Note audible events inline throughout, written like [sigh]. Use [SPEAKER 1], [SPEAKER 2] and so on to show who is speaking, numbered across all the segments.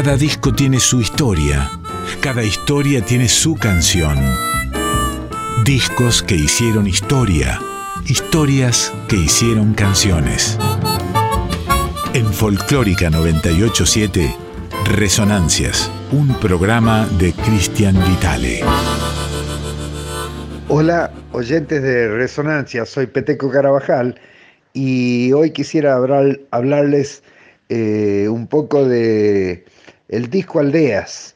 [SPEAKER 1] Cada disco tiene su historia, cada historia tiene su canción. Discos que hicieron historia, historias que hicieron canciones. En Folclórica 987, Resonancias, un programa de Cristian Vitale.
[SPEAKER 2] Hola, oyentes de Resonancia, soy Peteco Carabajal y hoy quisiera hablarles eh, un poco de el disco Aldeas.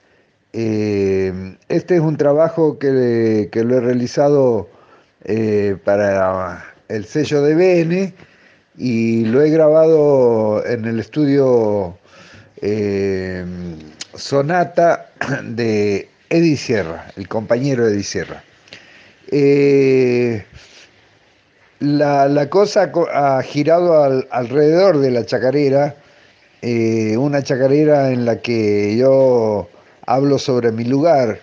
[SPEAKER 2] Eh, este es un trabajo que, lo he realizado eh, para el sello de BN y lo he grabado en el estudio Sonata de Eddie Sierra, el compañero Eddie Sierra. Eh, la, cosa ha girado alrededor de la chacarera, eh, una chacarera en la que yo hablo sobre mi lugar,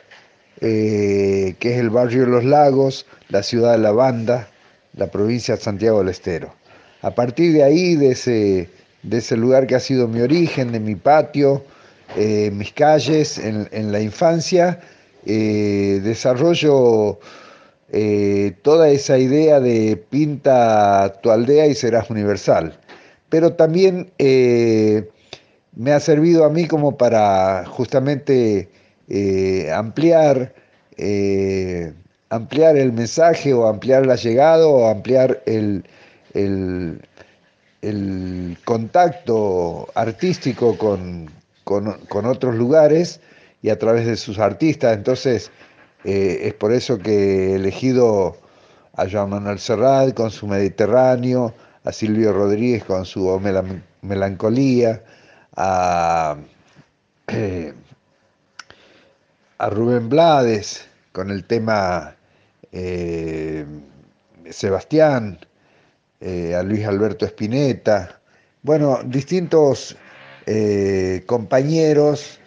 [SPEAKER 2] eh, que es el barrio Los Lagos, la ciudad de La Banda, la provincia de Santiago del Estero. A partir de ahí, de ese, de ese lugar que ha sido mi origen, de mi patio, mis calles en la infancia, desarrollo eh, toda esa idea de pinta tu aldea y serás universal. Pero también eh, me ha servido a mí como para justamente eh, ampliar, ampliar el mensaje o ampliar la llegada o ampliar el, el, contacto artístico con, con otros lugares y a través de sus artistas. Entonces, eh, es por eso que he elegido a Joan Manuel Serrat con su Mediterráneo, a Silvio Rodríguez con su Melancolía, a, [clears throat] eh, Rubén Blades con el tema eh, Sebastián, a Luis Alberto Espineta, bueno, distintos compañeros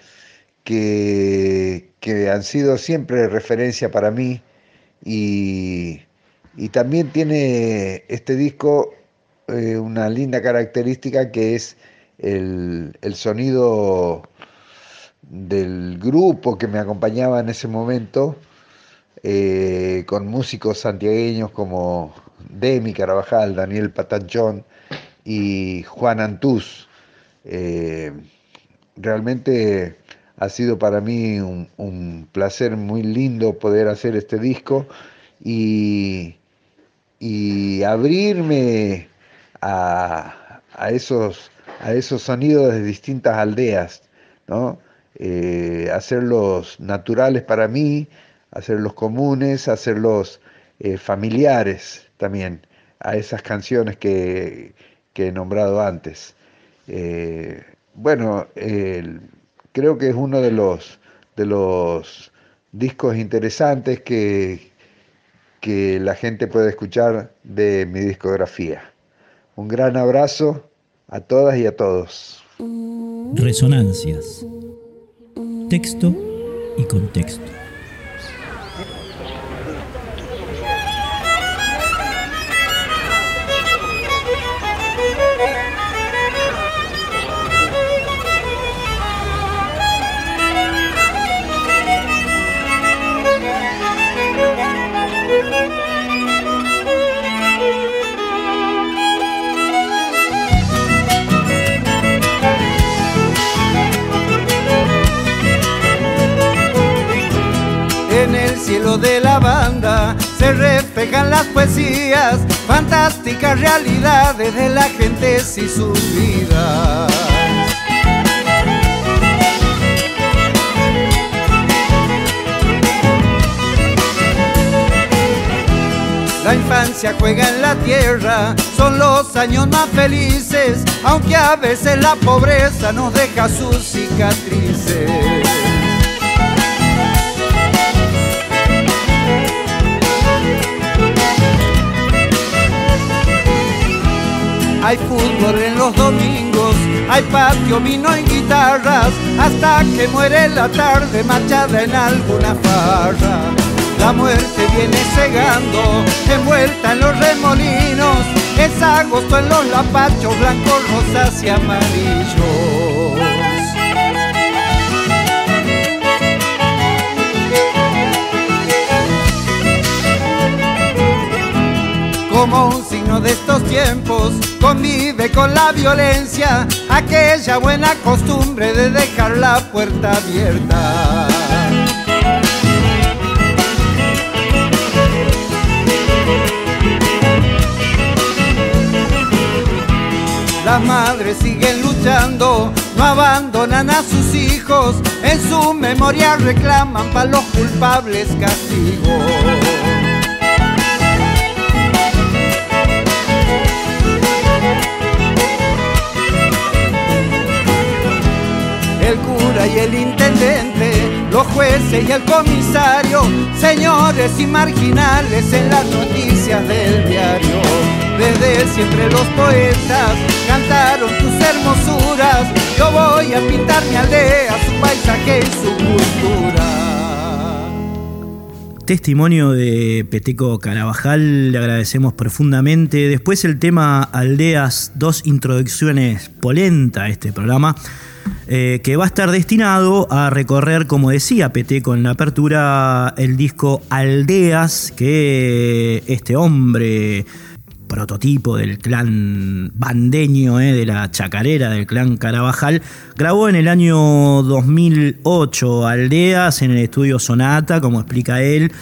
[SPEAKER 2] que, que han sido siempre referencia para mí y, también tiene este disco eh, una linda característica que es el, sonido del grupo que me acompañaba en ese momento, eh, con músicos santiagueños como Demi Carabajal, Daniel Patanchón y Juan Antús. Eh, realmente ha sido para mí un, placer muy lindo poder hacer este disco y, abrirme a, esos, a esos sonidos de distintas aldeas, ¿no? Eh, hacerlos naturales para mí, hacerlos comunes, hacerlos eh, familiares también a esas canciones que, he nombrado antes. Eh, bueno, creo que es uno de los, de los discos interesantes que, que la gente puede escuchar de mi discografía. Un gran abrazo a todas y a todos.
[SPEAKER 3] Resonancias. Texto y contexto.
[SPEAKER 4] Se reflejan las poesías, fantásticas realidades de la gente y sus vidas. La infancia juega en la tierra, son los años más felices, aunque a veces la pobreza nos deja sus cicatrices. Hay fútbol en los domingos, hay patio, vino y guitarras, hasta que muere la tarde machada en alguna farra. La muerte viene cegando, envuelta en los remolinos, es agosto en los lapachos blancos, rosas y amarillos. Como un signo de estos tiempos, convive con la violencia, aquella buena costumbre de dejar la puerta abierta. Las madres siguen luchando, no abandonan a sus hijos, en su memoria reclaman para los culpables castigos. Y el intendente, los jueces y el comisario, señores y marginales en las noticias del diario. Desde siempre los poetas cantaron tus hermosuras, yo voy a pintar mi aldea, su paisaje y su cultura.
[SPEAKER 3] Testimonio de Peteco Carabajal, le agradecemos profundamente. Después el tema Aldeas, dos introducciones polenta a este programa. Eh, que va a estar destinado a recorrer, como decía Peteco en la apertura, el disco Aldeas, que este hombre prototipo del clan bandeño, eh, de la chacarera del clan Carabajal, grabó en el año 2008 Aldeas en el estudio Sonata, como explica él,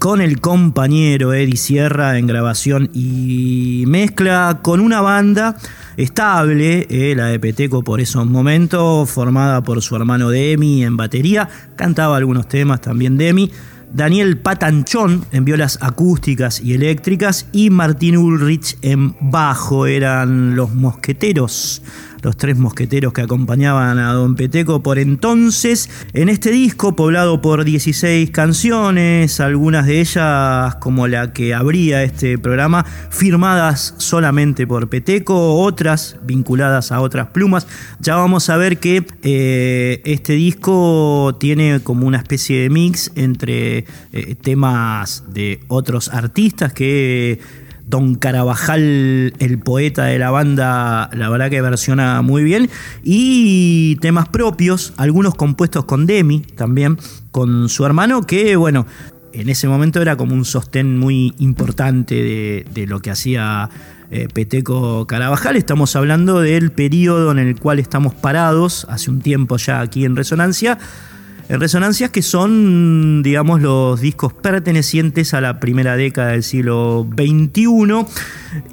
[SPEAKER 3] con el compañero Eddie Sierra en grabación y mezcla con una banda estable, eh, la de Peteco por esos momentos, formada por su hermano Demi en batería, cantaba algunos temas también Demi, Daniel Patanchón en violas acústicas y eléctricas y Martín Ulrich en bajo, eran los mosqueteros los tres mosqueteros que acompañaban a Don Peteco por entonces. En este disco, poblado por 16 canciones, algunas de ellas, como la que abría este programa, firmadas solamente por Peteco, otras vinculadas a otras plumas. Ya vamos a ver que eh, este disco tiene como una especie de mix entre eh, temas de otros artistas que Don Carabajal, el poeta de la banda, la verdad que versiona muy bien. Y temas propios, algunos compuestos con Demi también, con su hermano, que bueno, en ese momento era como un sostén muy importante de, lo que hacía eh, Peteco Carabajal. Estamos hablando del periodo en el cual estamos parados, hace un tiempo ya aquí en Resonancia Resonancias que son, digamos, los discos pertenecientes a la primera década del siglo XXI.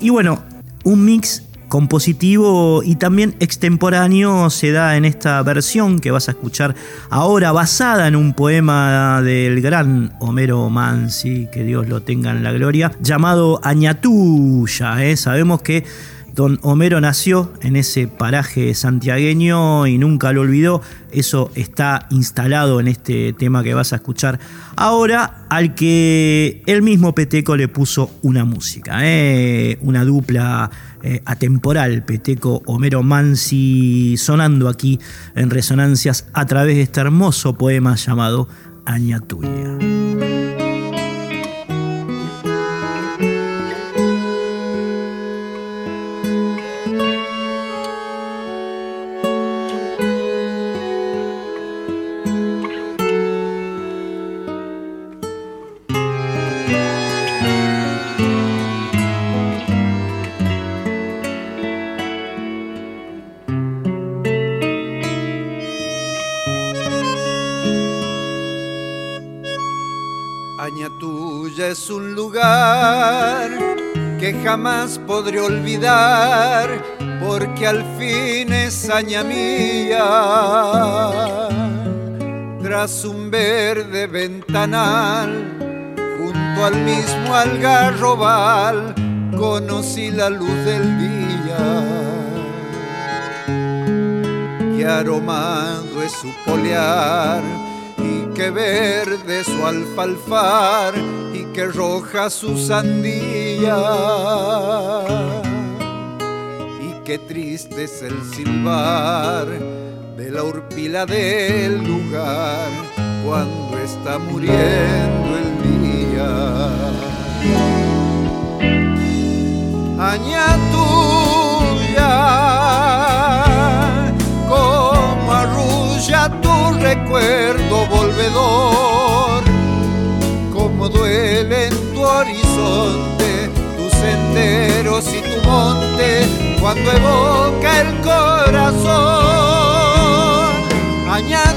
[SPEAKER 3] Y bueno, un mix compositivo y también extemporáneo se da en esta versión que vas a escuchar ahora, basada en un poema del gran Homero Mansi, que Dios lo tenga en la gloria, llamado Añatuya. ¿eh? Sabemos que Don Homero nació en ese paraje santiagueño y nunca lo olvidó. Eso está instalado en este tema que vas a escuchar ahora, al que el mismo Peteco le puso una música, ¿eh? una dupla eh, atemporal, Peteco Homero Mansi, sonando aquí en resonancias a través de este hermoso poema llamado Aña.
[SPEAKER 4] Olvidar, porque al fin es aña mía. Tras un verde ventanal, junto al mismo algarrobal, conocí la luz del día. Que aromado es su polear y que verde su alfalfar y que roja su sandía. Y qué triste es el silbar de la urpila del lugar cuando está muriendo el día. Aña como arrulla tu recuerdo volvedor, como duele en tu horizonte tu cuando evoca el corazón. Añade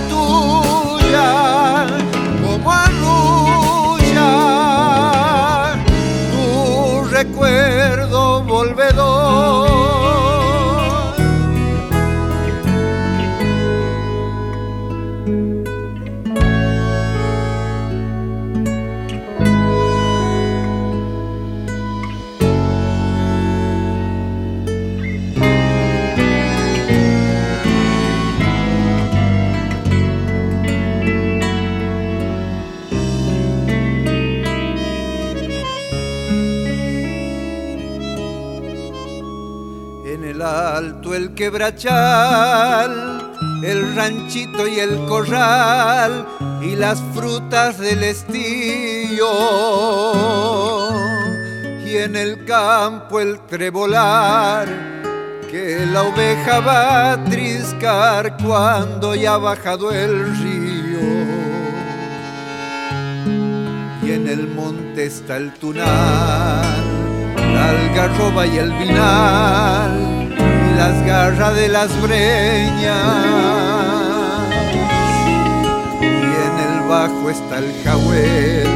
[SPEAKER 4] quebrachal, el ranchito y el corral y las frutas del estío. Y en el campo el trebolar que la oveja va a triscar cuando ya ha bajado el río. Y en el monte está el tunal, la algarroba y el vinal las garras de las breñas. Y en el bajo está el jahuel,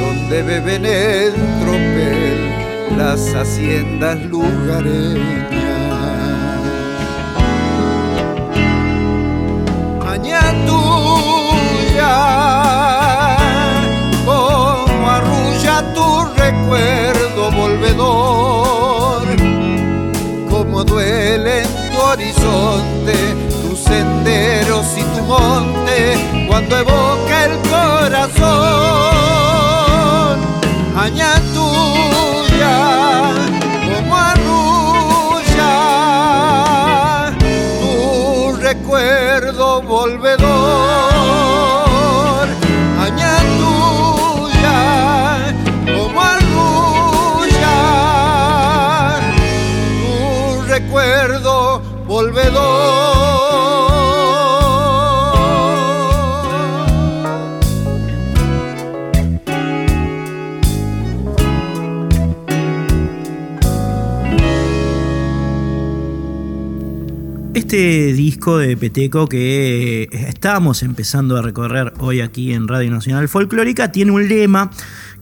[SPEAKER 4] donde beben en tropel las haciendas lugareñas. Horizonte, tus senderos y tu monte, cuando evoca el corazón, aña como arrulla, tu recuerdo volvedor.
[SPEAKER 3] Este disco de Peteco que estamos empezando a recorrer hoy aquí en Radio Nacional Folclórica tiene un lema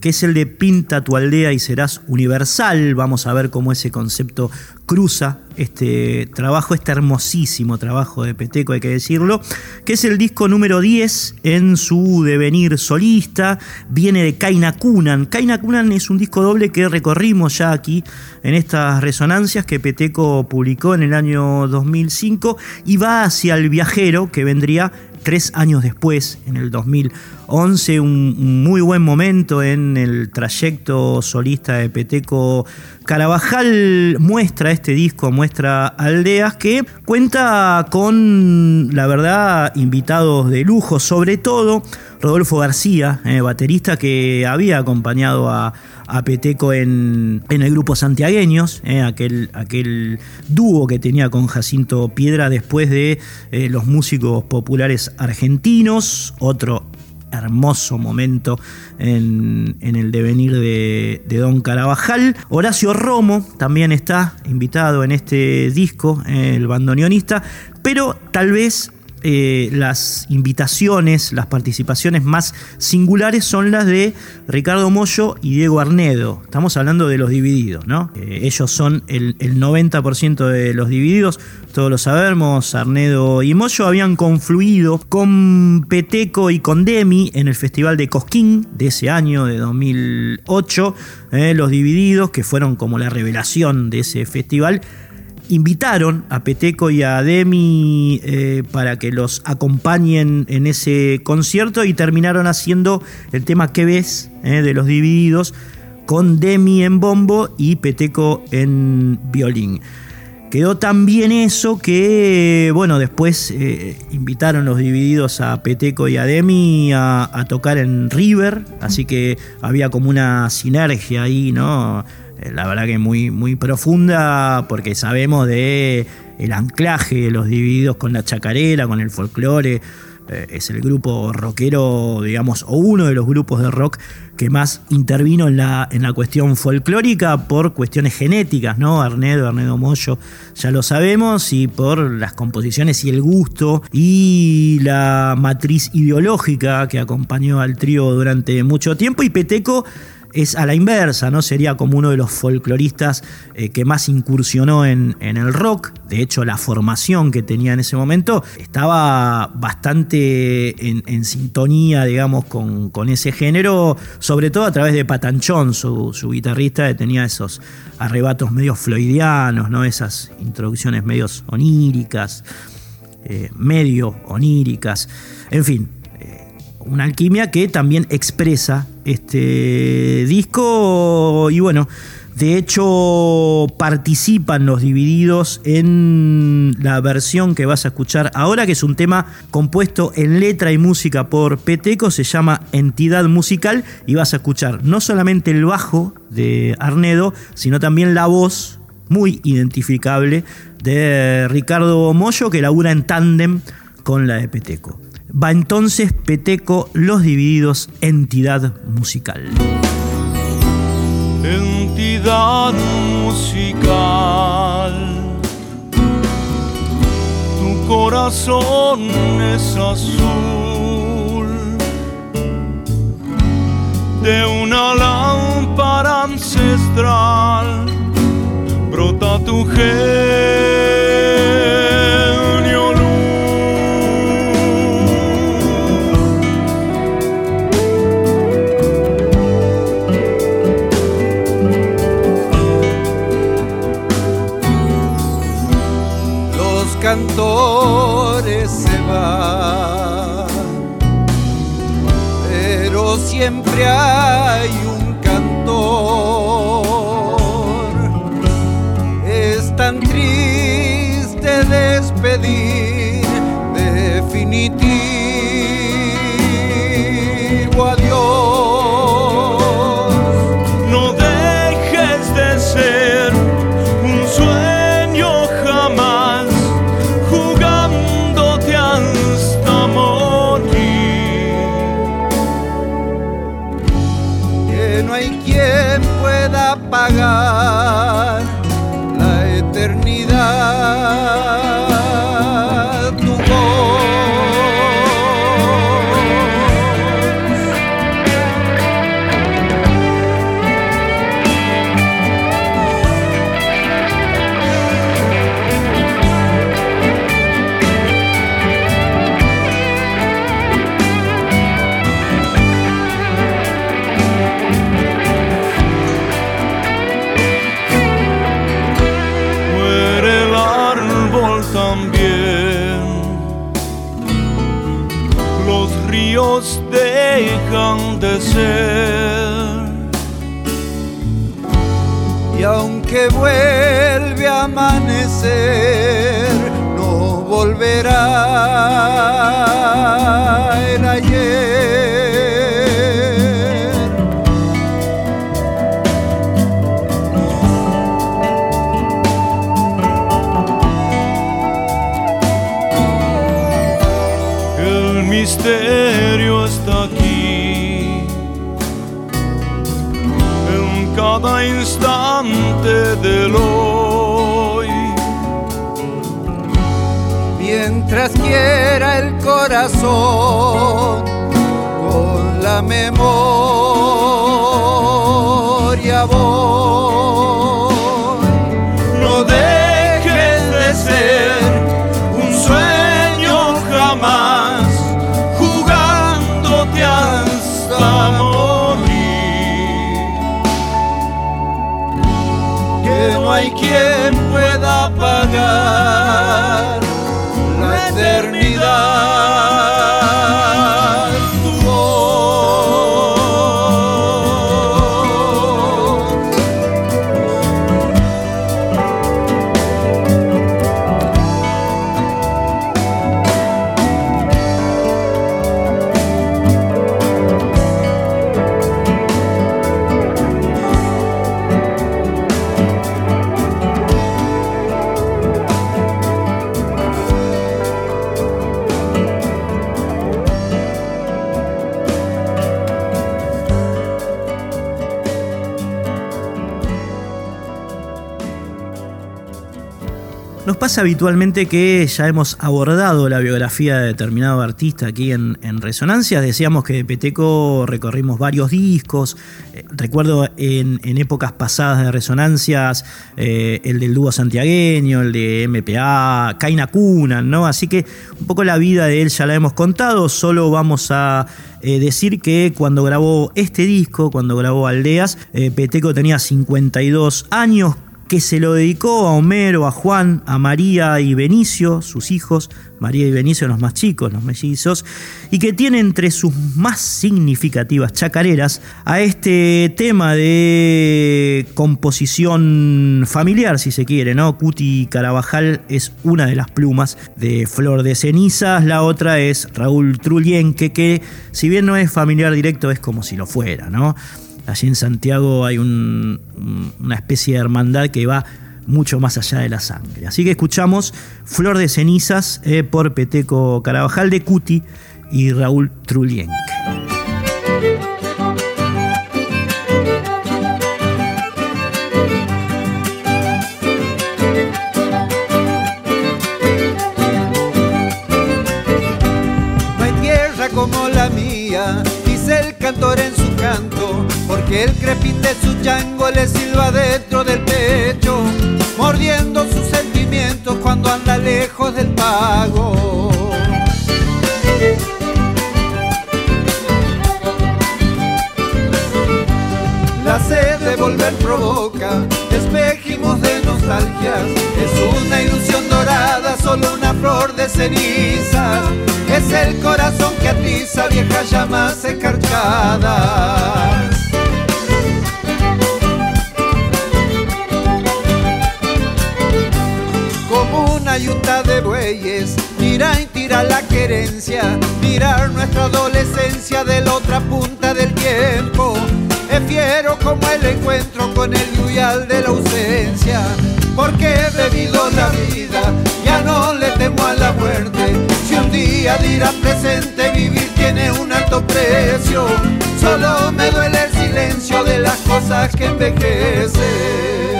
[SPEAKER 3] es el de Pinta tu aldea y serás universal. Vamos a ver cómo ese concepto cruza este trabajo, este hermosísimo trabajo de Peteco, hay que decirlo, que es el disco número 10 en su devenir solista, viene de Kaina Kunan. Kaina Kunan es un disco doble que recorrimos ya aquí en estas resonancias que Peteco publicó en el año 2005 y va hacia el viajero que vendría tres años después, en el 2011, un muy buen momento en el trayecto solista de Peteco Carabajal muestra este disco, muestra Aldeas, que cuenta con, la verdad, invitados de lujo, sobre todo Rodolfo García, eh, baterista que había acompañado a, Peteco en, el grupo Santiagueños, eh, aquel, dúo que tenía con Jacinto Piedra después de eh, los músicos populares argentinos, otro hermoso momento en, el devenir de, de, Don Carabajal. Horacio Romo también está invitado en este disco, el bandoneonista, pero tal vez eh, las invitaciones, las participaciones más singulares son las de Ricardo Mollo y Diego Arnedo. Estamos hablando de los divididos, ¿no? Eh, ellos son el, 90% de los divididos, todos lo sabemos, Arnedo y Mollo habían confluido con Peteco y con Demi en el Festival de Cosquín de ese año, de 2008. Eh, los divididos, que fueron como la revelación de ese festival, invitaron a Peteco y a Demi eh, para que los acompañen en ese concierto y terminaron haciendo el tema que ves eh, de los divididos con Demi en bombo y Peteco en violín. Quedó tan bien eso que, bueno, después eh, invitaron los divididos a Peteco y a Demi a, a tocar en River, así que había como una sinergia ahí, ¿no? Eh, la verdad que muy, muy profunda, porque sabemos de el anclaje de los divididos con la chacarera, con el folclore. eh, es el grupo rockero, digamos, o uno de los grupos de rock que más intervino en la, en la cuestión folclórica por cuestiones genéticas, ¿no? Arnedo, Arnedo Moyo, ya lo sabemos, y por las composiciones y el gusto y la matriz ideológica que acompañó al trío durante mucho tiempo. Y Peteco es a la inversa, ¿no? Sería como uno de los folcloristas eh, que más incursionó en, el rock. De hecho, la formación que tenía en ese momento estaba bastante en, sintonía, digamos, con, ese género, sobre todo a través de Patanchón, su, guitarrista, que tenía esos arrebatos medio floidianos, ¿no? Esas introducciones medios oníricas, eh, medio oníricas. En fin, una alquimia que también expresa este disco y bueno, de hecho participan los divididos en la versión que vas a escuchar ahora, que es un tema compuesto en letra y música por Peteco, se llama Entidad Musical y vas a escuchar no solamente el bajo de Arnedo, sino también la voz muy identificable de Ricardo Mollo que labura en tándem con la de Peteco. Va entonces Peteco Los Divididos, entidad musical.
[SPEAKER 5] Entidad musical, tu corazón es azul. De una lámpara ancestral, brota tu gen
[SPEAKER 4] cantores se van, pero siempre hay un cantor. Es tan triste despedir definitivo
[SPEAKER 5] misterio está aquí cada instante del hoy.
[SPEAKER 4] Mientras quiera el corazón con la memoria voy. Hay quien pueda pagar
[SPEAKER 3] pasa habitualmente que ya hemos abordado la biografía de determinado artista aquí en, Resonancia. Decíamos que de Peteco recorrimos varios discos. Eh, recuerdo en, épocas pasadas de Resonancias eh, el del dúo santiagueño, el de MPA, Kaina Kunan, ¿no? Así que un poco la vida de él ya la hemos contado. Solo vamos a eh, decir que cuando grabó este disco, cuando grabó Aldeas, Peteco tenía 52 años que se lo dedicó a Homero, a Juan, a María y Benicio, sus hijos, María y Benicio los más chicos, los mellizos, y que tiene entre sus más significativas chacareras a este tema de composición familiar, si se quiere, ¿no? Cuti Carabajal es una de las plumas de Flor de Cenizas, la otra es Raúl Trulienque, que si bien no es familiar directo, es como si lo fuera, ¿no? Allí en Santiago hay una especie de hermandad que va mucho más allá de la sangre. Así que escuchamos Flor de Cenizas eh, por Peteco Carabajal de Cuti y Raúl Trulienque.
[SPEAKER 4] Porque el crepín de su chango le silba dentro del pecho, mordiendo sus sentimientos cuando anda lejos del pago. La sed de volver provoca espejimos de nostalgias. Es una ilusión dorada, solo una flor de ceniza. Es el corazón que atiza viejas llamas escarchadas. Yunta de bueyes, mira y tira la querencia, mirar nuestra adolescencia de la otra punta del tiempo. Es fiero como el encuentro con el yuyal de la ausencia, porque he bebido la vida, ya no le temo a la muerte. Si un día dirá presente, vivir tiene un alto precio, solo me duele el silencio de las cosas que envejecen.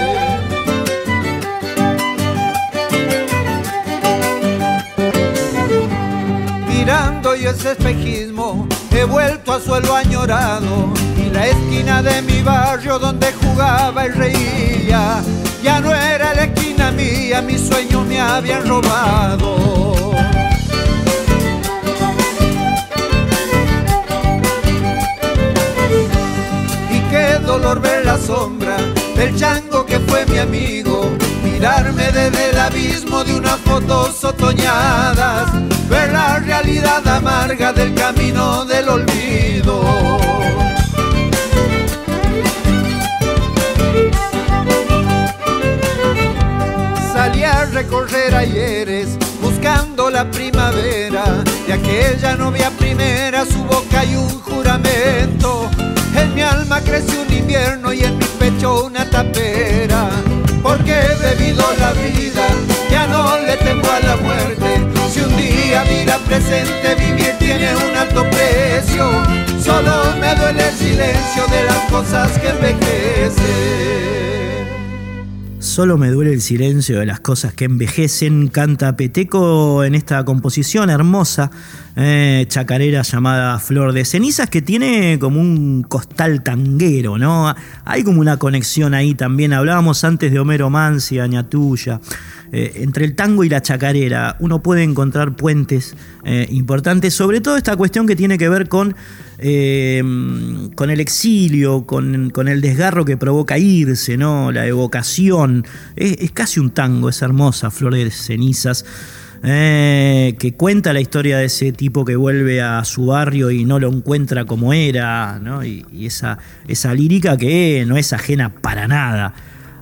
[SPEAKER 4] Espejismo he vuelto a suelo añorado y la esquina de mi barrio donde jugaba y reía ya no era la esquina mía, mis sueños me habían robado. Y qué dolor ver la sombra del chango que fue mi amigo, mirarme desde el abismo de unas fotos otoñadas ver la realidad amarga del camino del olvido. Salí a recorrer ayeres buscando la primavera de aquella novia primera, su boca y un juramento. En mi alma creció un invierno y en mi pecho una tapera, porque he bebido la vida, ya no le temo a la muerte si un día mira presente, vivir tiene un alto precio. Solo me duele el silencio de las cosas que envejecen.
[SPEAKER 3] Solo me duele el silencio de las cosas que envejecen, canta Peteco en esta composición hermosa, eh, chacarera llamada Flor de Cenizas, que tiene como un costal tanguero, ¿no? Hay como una conexión ahí también. Hablábamos antes de Homero Mansi, Añatuya. Eh, entre el tango y la chacarera uno puede encontrar puentes eh, importantes, sobre todo esta cuestión que tiene que ver con, eh, con el exilio, con, el desgarro que provoca irse, ¿no? la evocación. Es, casi un tango, es hermosa, Flor de Cenizas. que cuenta la historia de ese tipo que vuelve a su barrio y no lo encuentra como era, y, esa, esa lírica que no es ajena para nada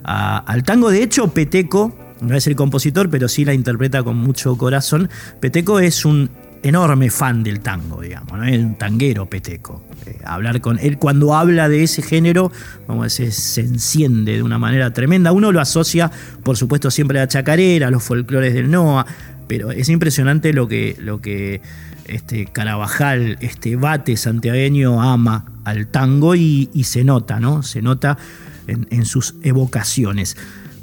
[SPEAKER 3] al tango. De hecho, Peteco no es el compositor, pero sí la interpreta con mucho corazón. Peteco es un enorme fan del tango, digamos, ¿no? es un tanguero Peteco. Eh, hablar con él, cuando habla de ese género, vamos a decir, se enciende de una manera tremenda. Uno lo asocia, por supuesto, siempre a la chacarera, a los folclores del NOA, pero es impresionante lo que, lo que este Carabajal, este bate santiagueño ama al tango y, se nota, ¿no? Se nota en sus evocaciones.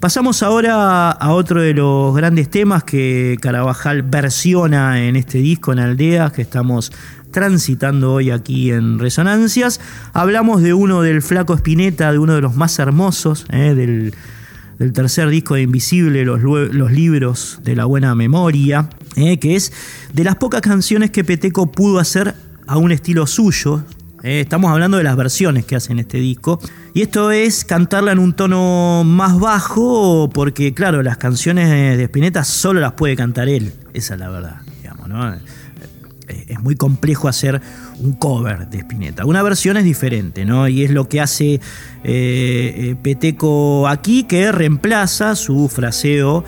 [SPEAKER 3] Pasamos ahora a otro de los grandes temas que Carabajal versiona en este disco en Aldeas que estamos transitando hoy aquí en Resonancias. Hablamos de uno del Flaco Espineta, de uno de los más hermosos, eh, del, tercer disco de Invisible, los, libros de la buena memoria, eh, que es de las pocas canciones que Peteco pudo hacer a un estilo suyo. Eh, estamos hablando de las versiones que hace en este disco. Y esto es cantarla en un tono más bajo, porque claro, las canciones de Spinetta solo las puede cantar él. Esa es la verdad, digamos, ¿no? es muy complejo hacer un cover de Spinetta. Una versión es diferente, ¿no? Y es lo que hace eh, eh, Peteco aquí, que reemplaza su fraseo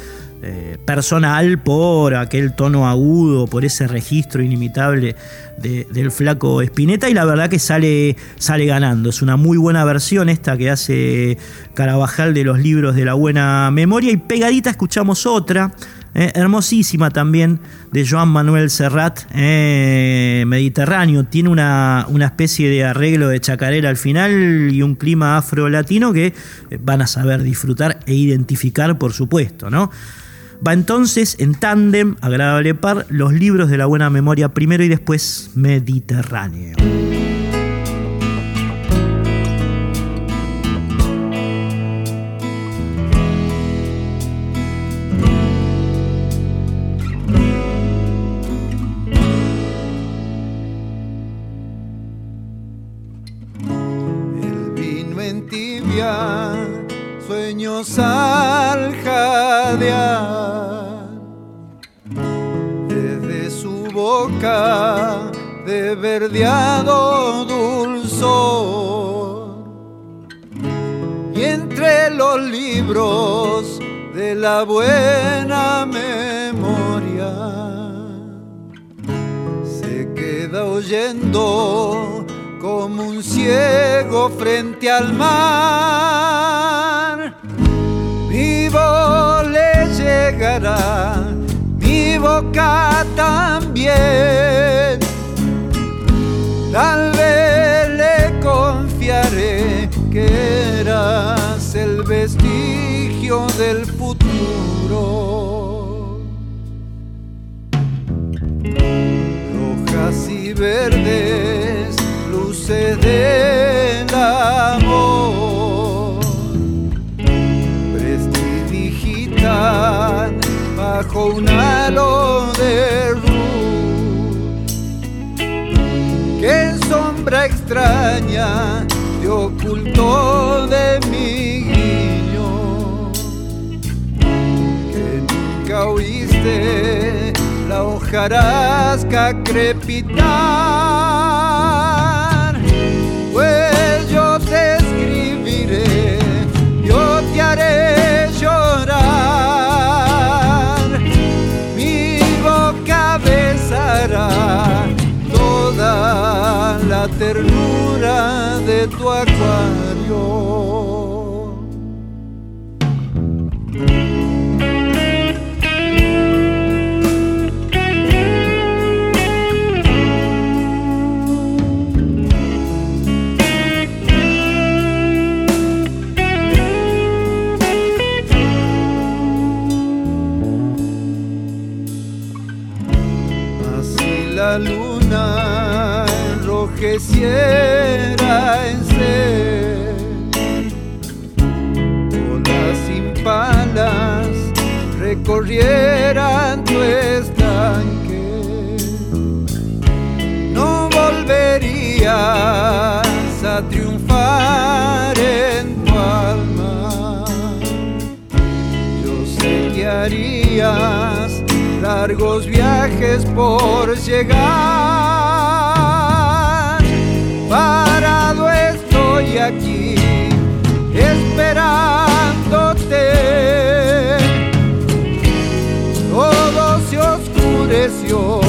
[SPEAKER 3] eh, personal por aquel tono agudo, por ese registro inimitable del flaco Spinetta. Y la verdad que sale, sale ganando. Es una muy buena versión esta que hace Carabajal de los libros de la buena memoria. Y pegadita escuchamos otra eh, hermosísima también de Joan Manuel Serrat, eh, Mediterráneo. Tiene una, una, especie de arreglo de chacarera al final y un clima afro-latino que van a saber disfrutar e identificar, por supuesto, ¿no? Va entonces en tándem, agradable par, los libros de la buena memoria primero y después Mediterráneo.
[SPEAKER 4] al de verdeado dulzor y entre los libros de la buena memoria se queda oyendo como un ciego frente al mar le llegará, mi boca también. Tal vez le confiaré que eras el vestigio del futuro. Rojas y verdes, luces del amor bajo un halo sombra extraña te ocultó de mi guiño que nunca oíste la hojarasca crepitar. Pues yo te escribiré yo te haré la ternura de tu acuario. Quisiera en ser. Olas sin palas recorrieran tu estanque. No volverías a triunfar en tu alma. Yo sé que harías largos viajes por llegar aquí esperándote. Todo se oscureció,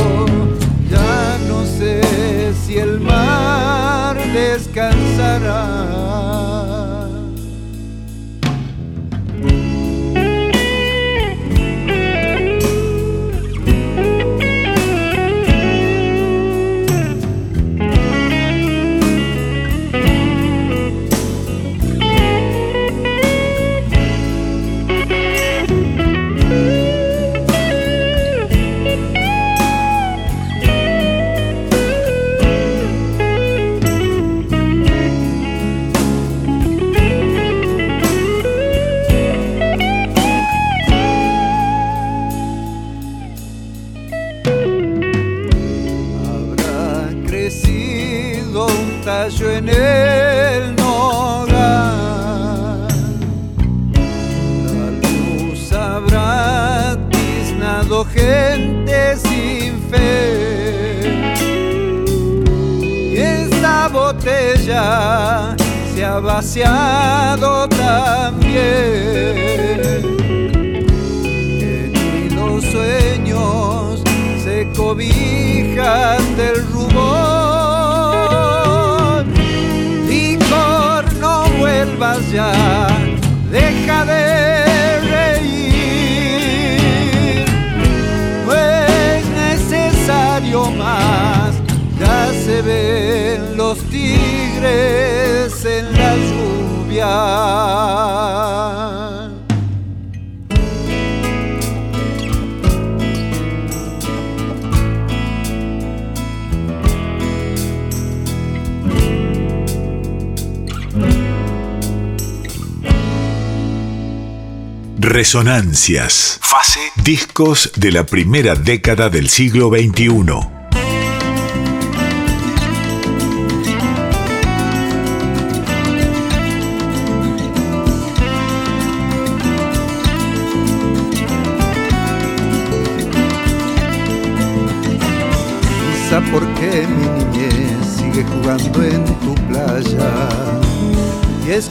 [SPEAKER 4] ya no sé si el mar descansará. Se ha vaciado también. Que ni los sueños se cobijan del rubor. Licor, no vuelvas ya, deja de en la lluvia.
[SPEAKER 1] Resonancias. Fase. Discos de la primera década del siglo XXI.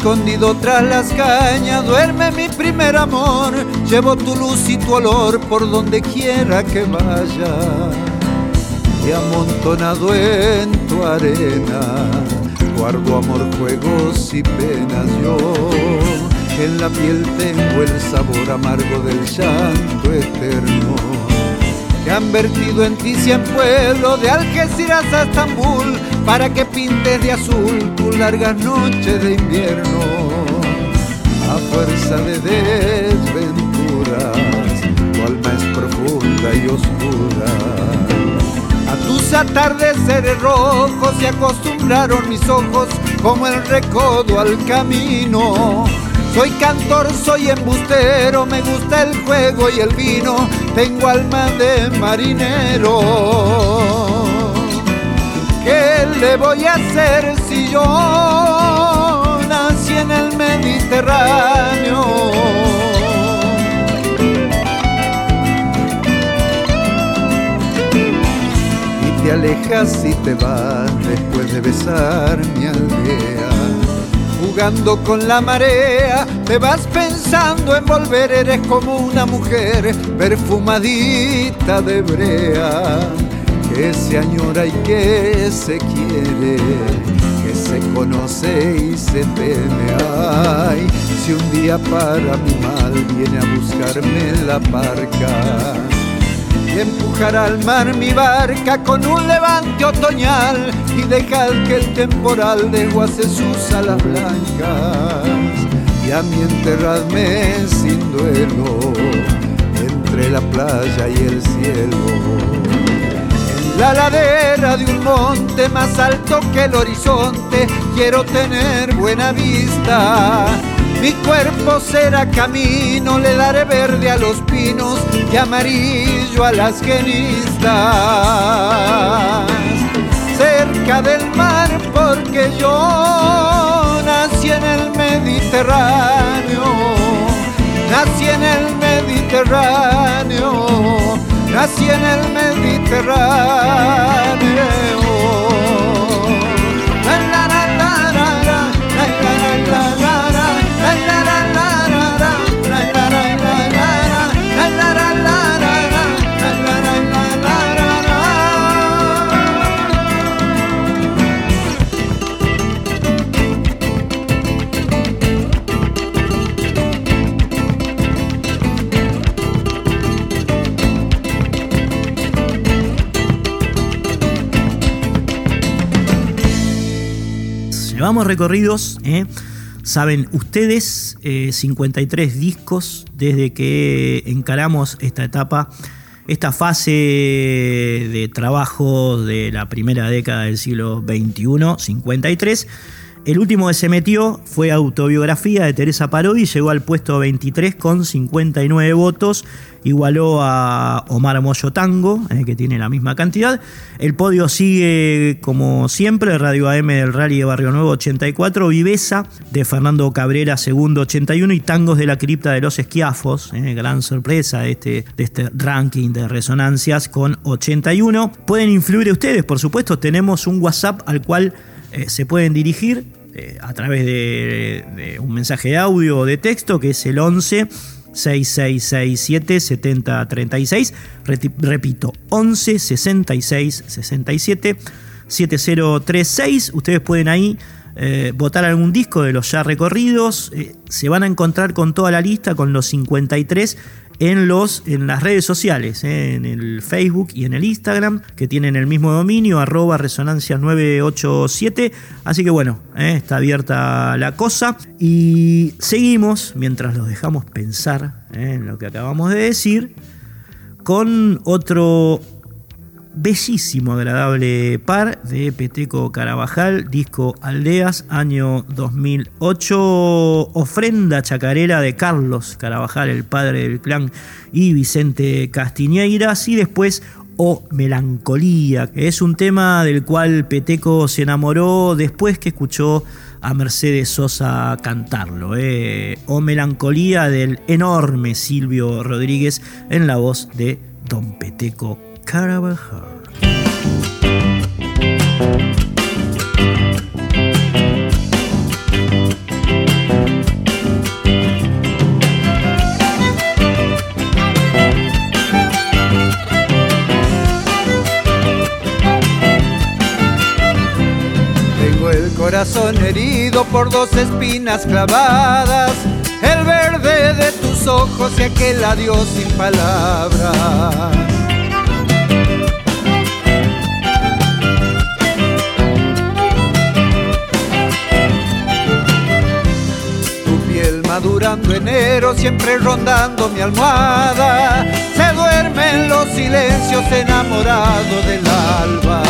[SPEAKER 4] Escondido tras las cañas duerme mi primer amor. Llevo tu luz y tu olor por donde quiera que vaya. Y amontonado en tu arena, guardo amor, juegos y penas yo. En la piel tengo el sabor amargo del llanto eterno. Han vertido en ti cien pueblos de Algeciras a Estambul para que pintes de azul tus largas noches de invierno. A fuerza de desventuras, tu alma es profunda y oscura. A tus atardeceres rojos se acostumbraron mis ojos como el recodo al camino. Soy cantor, soy embustero, me gusta el juego y el vino, tengo alma de marinero. ¿Qué le voy a hacer si yo nací en el Mediterráneo? Y te alejas y te vas después de besar mi aldea. Jugando con la marea, te vas pensando en volver, eres como una mujer perfumadita de brea. Que se añora y que se quiere, que se conoce y se teme. Ay, si un día para mi mal viene a buscarme la barca y empujar al mar mi barca con un levante otoñal y dejar que el temporal desguace sus alas blancas y a mí enterradme sin duelo entre la playa y el cielo la ladera de un monte más alto que el horizonte, quiero tener buena vista. Mi cuerpo será camino, le daré verde a los pinos y amarillo a las genistas. Cerca del mar porque yo nací en el Mediterráneo, nací en el Mediterráneo nací en el Mediterráneo.
[SPEAKER 3] Vamos recorridos, ¿eh? saben ustedes, 53 discos desde que encaramos esta etapa, esta fase de trabajo de la primera década del siglo XXI, 53. El último que se metió fue Autobiografía de Teresa Parodi, llegó al puesto 23 con 59 votos, igualó a Omar Moyo Tango, eh, que tiene la misma cantidad. El podio sigue como siempre, Radio AM del Rally de Barrio Nuevo 84, Viveza de Fernando Cabrera segundo 81 y Tangos de la Cripta de los Esquiafos, eh, gran sorpresa este, de este ranking de resonancias con 81. Pueden influir ustedes, por supuesto, tenemos un WhatsApp al cual eh, se pueden dirigir eh, a través de, un mensaje de audio o de texto que es el 11 6667 7036. Repito, 11 66 67 7036. Ustedes pueden ahí eh, votar algún disco de los ya recorridos. se van a encontrar con toda la lista, con los 53 en, los, en las redes sociales, eh, en el Facebook y en el Instagram, que tienen el mismo dominio, arroba resonancia 987. Así que bueno, eh, está abierta la cosa. Y seguimos, mientras los dejamos pensar eh, en lo que acabamos de decir, con otro bellísimo, agradable par de Peteco Carabajal, disco Aldeas, año 2008, ofrenda chacarera de Carlos Carabajal, el padre del clan, y Vicente Castiñeiras, y después O Melancolía, que es un tema del cual Peteco se enamoró después que escuchó a Mercedes Sosa cantarlo. Eh. O Melancolía del enorme Silvio Rodríguez en la voz de Don Peteco
[SPEAKER 4] Tengo el corazón herido por dos espinas clavadas, el verde de tus ojos y aquel adiós sin palabras. Enero, siempre rondando mi almohada. Se duerme en los silencios enamorado del alba.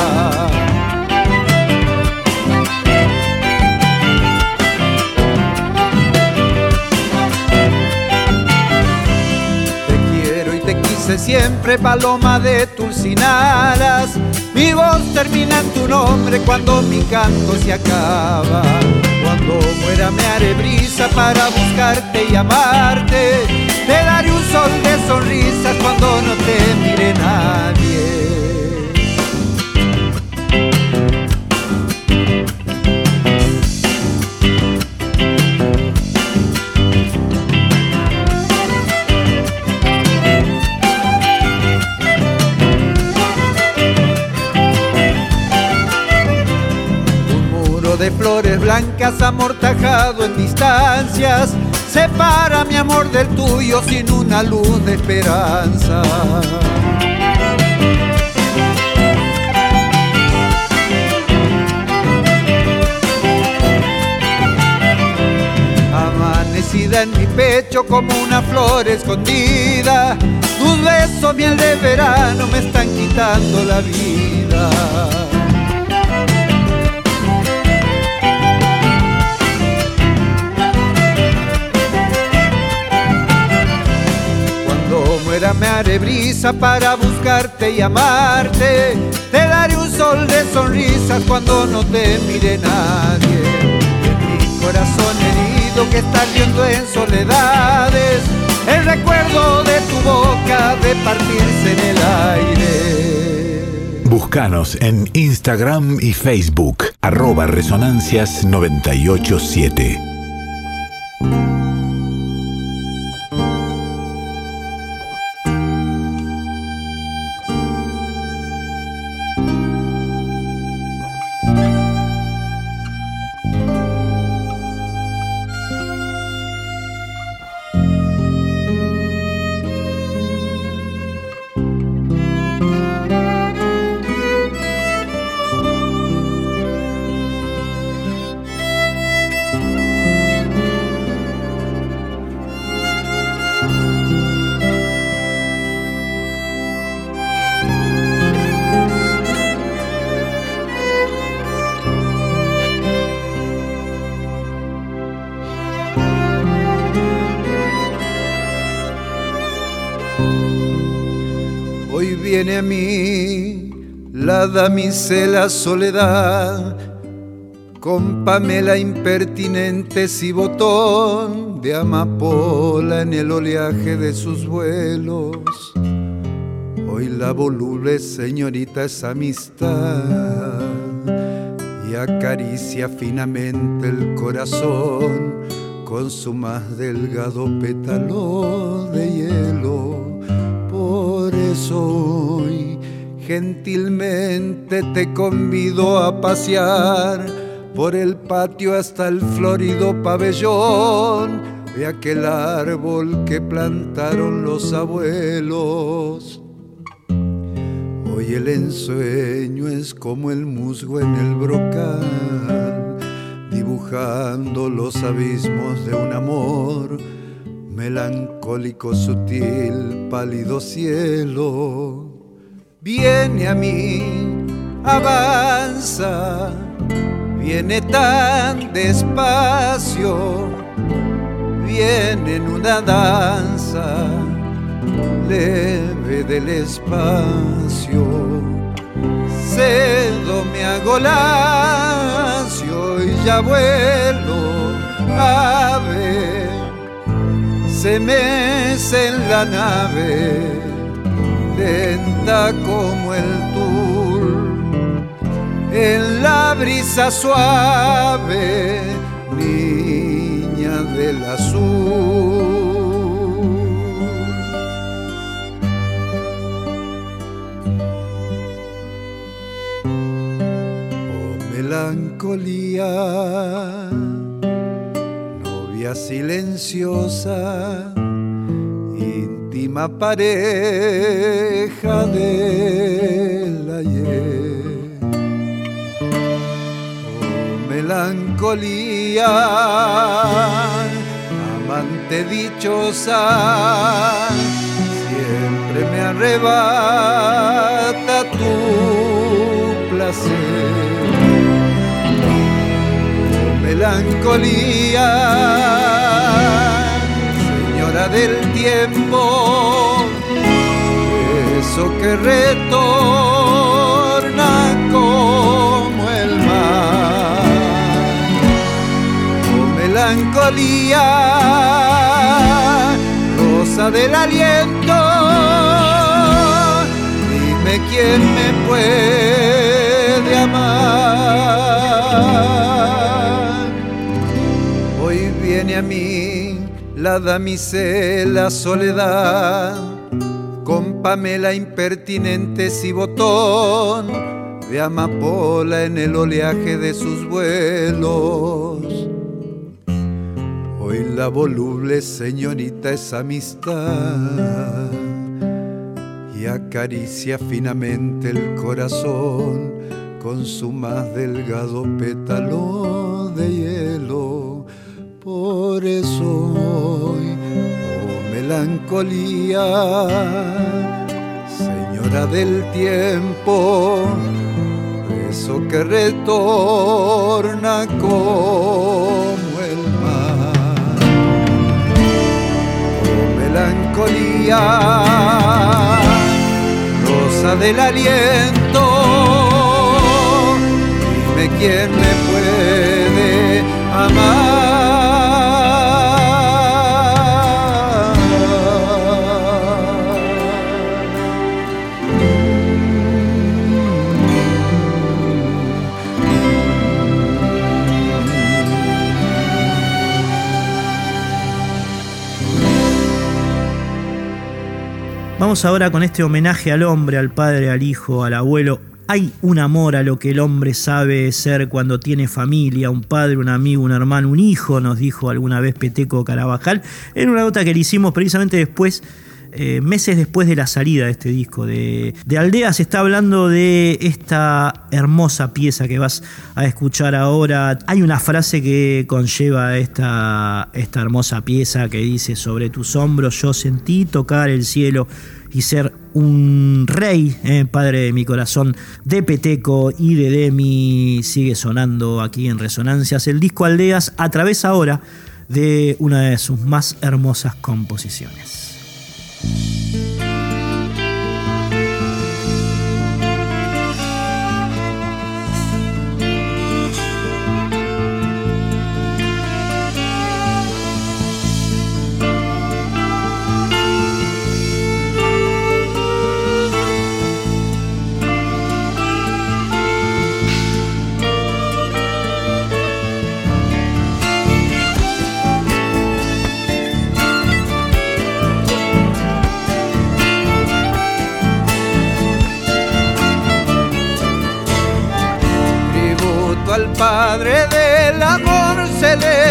[SPEAKER 4] Te quiero y te quise siempre, paloma de tulcinaras. Mi voz termina en tu nombre cuando mi canto se acaba. Cuando muera me haré brisa para buscarte y amarte. Te daré un sol de sonrisas cuando no te mire nadie. Blancas amortajado en distancias, separa mi amor del tuyo sin una luz de esperanza. Amanecida en mi pecho como una flor escondida, tus besos miel de verano me están quitando la vida. me haré brisa para buscarte y amarte. Te daré un sol de sonrisas cuando no te mire nadie. Mi corazón herido que está viendo en soledades. El recuerdo de tu boca de partirse en el aire.
[SPEAKER 1] Búscanos en Instagram y Facebook, arroba
[SPEAKER 4] resonancias987. Damisela soledad, con Pamela impertinente y botón de amapola en el oleaje de sus vuelos. Hoy la voluble señorita es amistad y acaricia finamente el corazón con su más delgado pétalo de hielo. Por eso gentilmente te convido a pasear por el patio hasta el florido pabellón de aquel árbol que plantaron los abuelos. Hoy el ensueño es como el musgo en el brocal, dibujando los abismos de un amor melancólico, sutil, pálido cielo. Viene a mí, avanza, viene tan despacio, viene en una danza leve del espacio. Cedo me hago lacio y ya vuelo, ave, se mece en la nave, lenta como el tul, en la brisa suave, niña del azul. melancolía, novia silenciosa, íntima pareja del ayer. Oh, melancolía, amante dichosa, siempre me arrebata tu placer melancolía, señora del tiempo, eso que retorna como el mar. Melancolía, rosa del aliento, dime quién me puede amar. Viene a mí la damisela soledad, con Pamela impertinente y botón de amapola en el oleaje de sus vuelos. Hoy la voluble señorita es amistad y acaricia finamente el corazón con su más delgado pétalo de hielo por eso hoy, oh melancolía, señora del tiempo, eso que retorna como el mar. Oh melancolía, rosa del aliento, dime quién me puede amar.
[SPEAKER 3] Ahora con este homenaje al hombre, al padre, al hijo, al abuelo. Hay un amor a lo que el hombre sabe ser cuando tiene familia, un padre, un amigo, un hermano, un hijo, nos dijo alguna vez Peteco Carabajal, en una nota que le hicimos precisamente después eh, meses después de la salida de este disco. De, de Aldea se está hablando de esta hermosa pieza que vas a escuchar ahora. Hay una frase que conlleva esta, esta hermosa pieza que dice, sobre tus hombros yo sentí tocar el cielo y ser un rey, eh, padre de mi corazón, de Peteco y de Demi, sigue sonando aquí en Resonancias. El disco Aldeas a través ahora de una de sus más hermosas composiciones.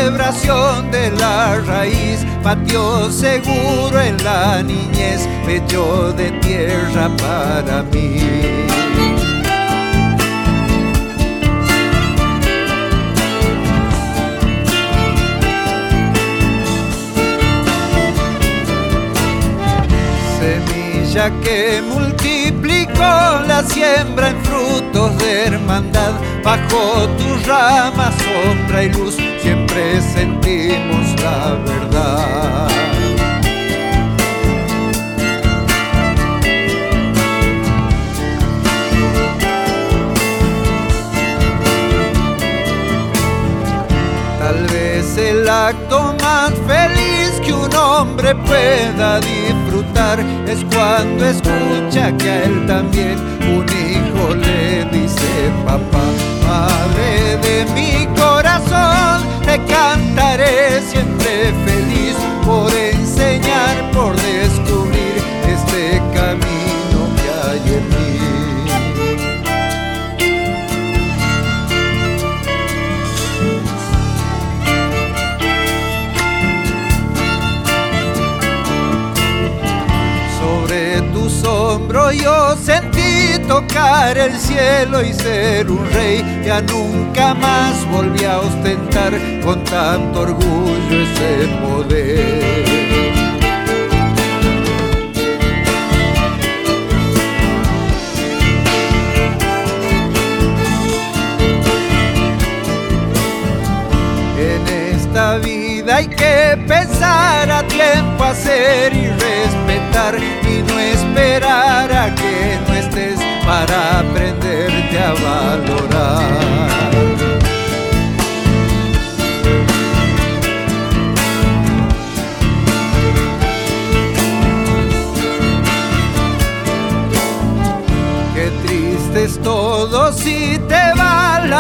[SPEAKER 4] Celebración de la raíz, patio seguro en la niñez, pecho de tierra para mí. Semilla que la siembra en frutos de hermandad, bajo tus ramas, sombra y luz, siempre sentimos la verdad. Tal vez el acto más feliz que un hombre pueda es cuando escucha que a él también un hijo le dice papá, madre de mi corazón, te cantaré siempre feliz por enseñar, por descubrir yo sentí tocar el cielo y ser un rey. Ya nunca más volví a ostentar con tanto orgullo ese poder. Esta vida hay que pensar a tiempo, hacer y respetar y no esperar a que no estés para aprenderte a valorar. Qué triste es todo si te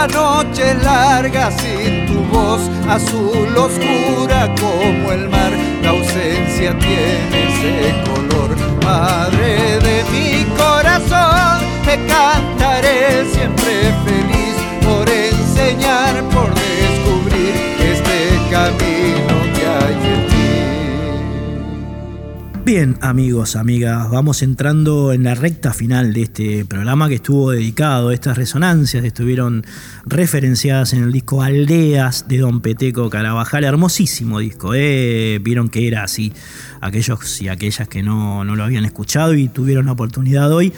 [SPEAKER 4] noche larga sin tu voz azul oscura como el mar. La ausencia tiene ese color. Madre de mi corazón, te cantaré siempre
[SPEAKER 3] Bien, amigos, amigas, vamos entrando en la recta final de este programa que estuvo dedicado a estas resonancias estuvieron referenciadas en el disco Aldeas de Don Peteco Carabajal. Hermosísimo disco, ¿eh? Vieron que era así. Aquellos y aquellas que no, no lo habían escuchado y tuvieron la oportunidad hoy.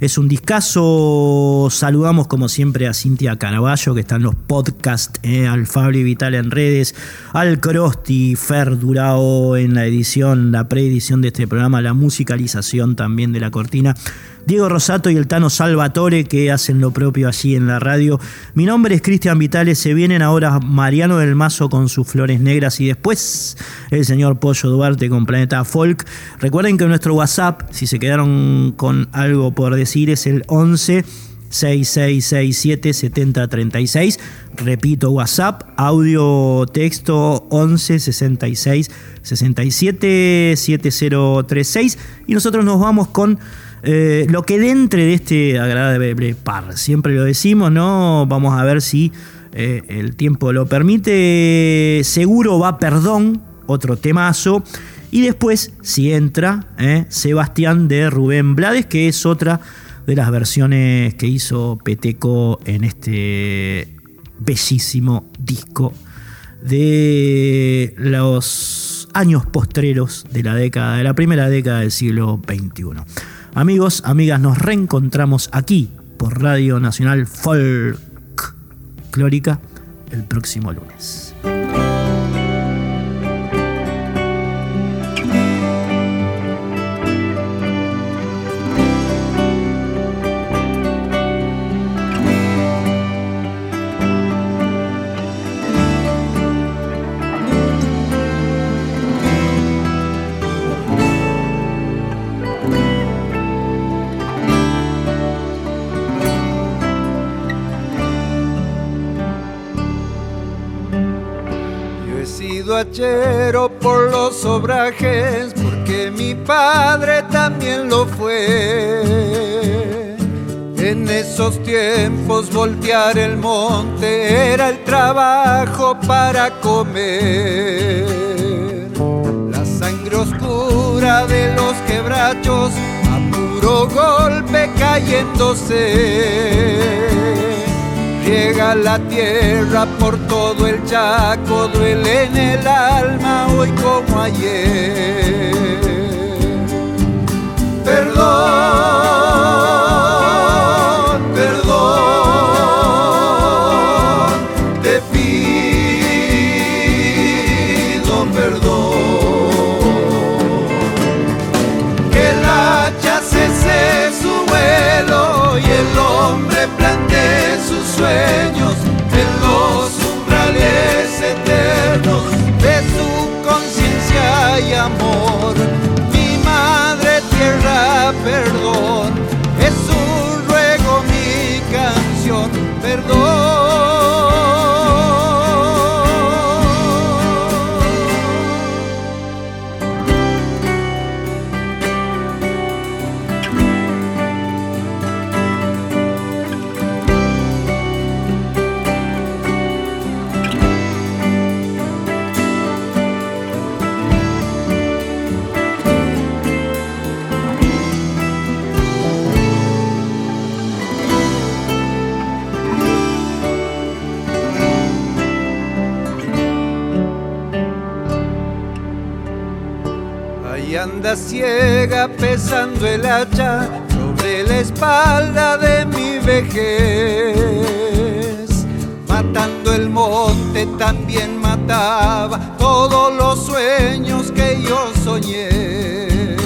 [SPEAKER 3] Es un discazo. Saludamos como siempre a Cintia Caraballo, que está en los podcasts, eh, al Fabri Vital en redes, al Crosti, Fer Durao en la edición, la preedición de este programa, la musicalización también de la cortina. Diego Rosato y el Tano Salvatore que hacen lo propio allí en la radio. Mi nombre es Cristian Vitales, se vienen ahora Mariano del Mazo con sus flores negras y después el señor Pollo Duarte con Planeta Folk. Recuerden que nuestro WhatsApp, si se quedaron con algo por decir, es el 11 6667 7036. Repito, WhatsApp, audio, texto 11 66 67 7036. Y nosotros nos vamos con eh, lo que dentro de este agradable par. Siempre lo decimos, ¿no? Vamos a ver si eh, el tiempo lo permite. Seguro va Perdón, otro temazo. Y después, si entra, eh, Sebastián de Rubén Blades, que es otra de las versiones que hizo Peteco en este bellísimo disco de los años postreros de la década, de la primera década del siglo XXI. Amigos, amigas, nos reencontramos aquí por Radio Nacional Folk Clórica el próximo lunes.
[SPEAKER 4] Hachero por los obrajes, porque mi padre también lo fue. En esos tiempos voltear el monte era el trabajo para comer. La sangre oscura de los quebrachos a puro golpe cayéndose La tierra por todo el chaco, duele en el alma hoy como ayer. Perdón, sueños en los ciega pesando el hacha sobre la espalda de mi vejez. Matando el monte también mataba todos los sueños que yo soñé.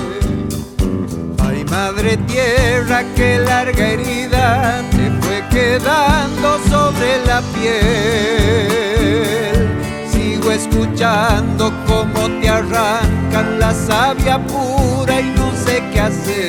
[SPEAKER 4] Ay madre tierra, qué larga herida te fue quedando sobre la piel. Sigo escuchando cómo la savia pura y no sé qué hacer.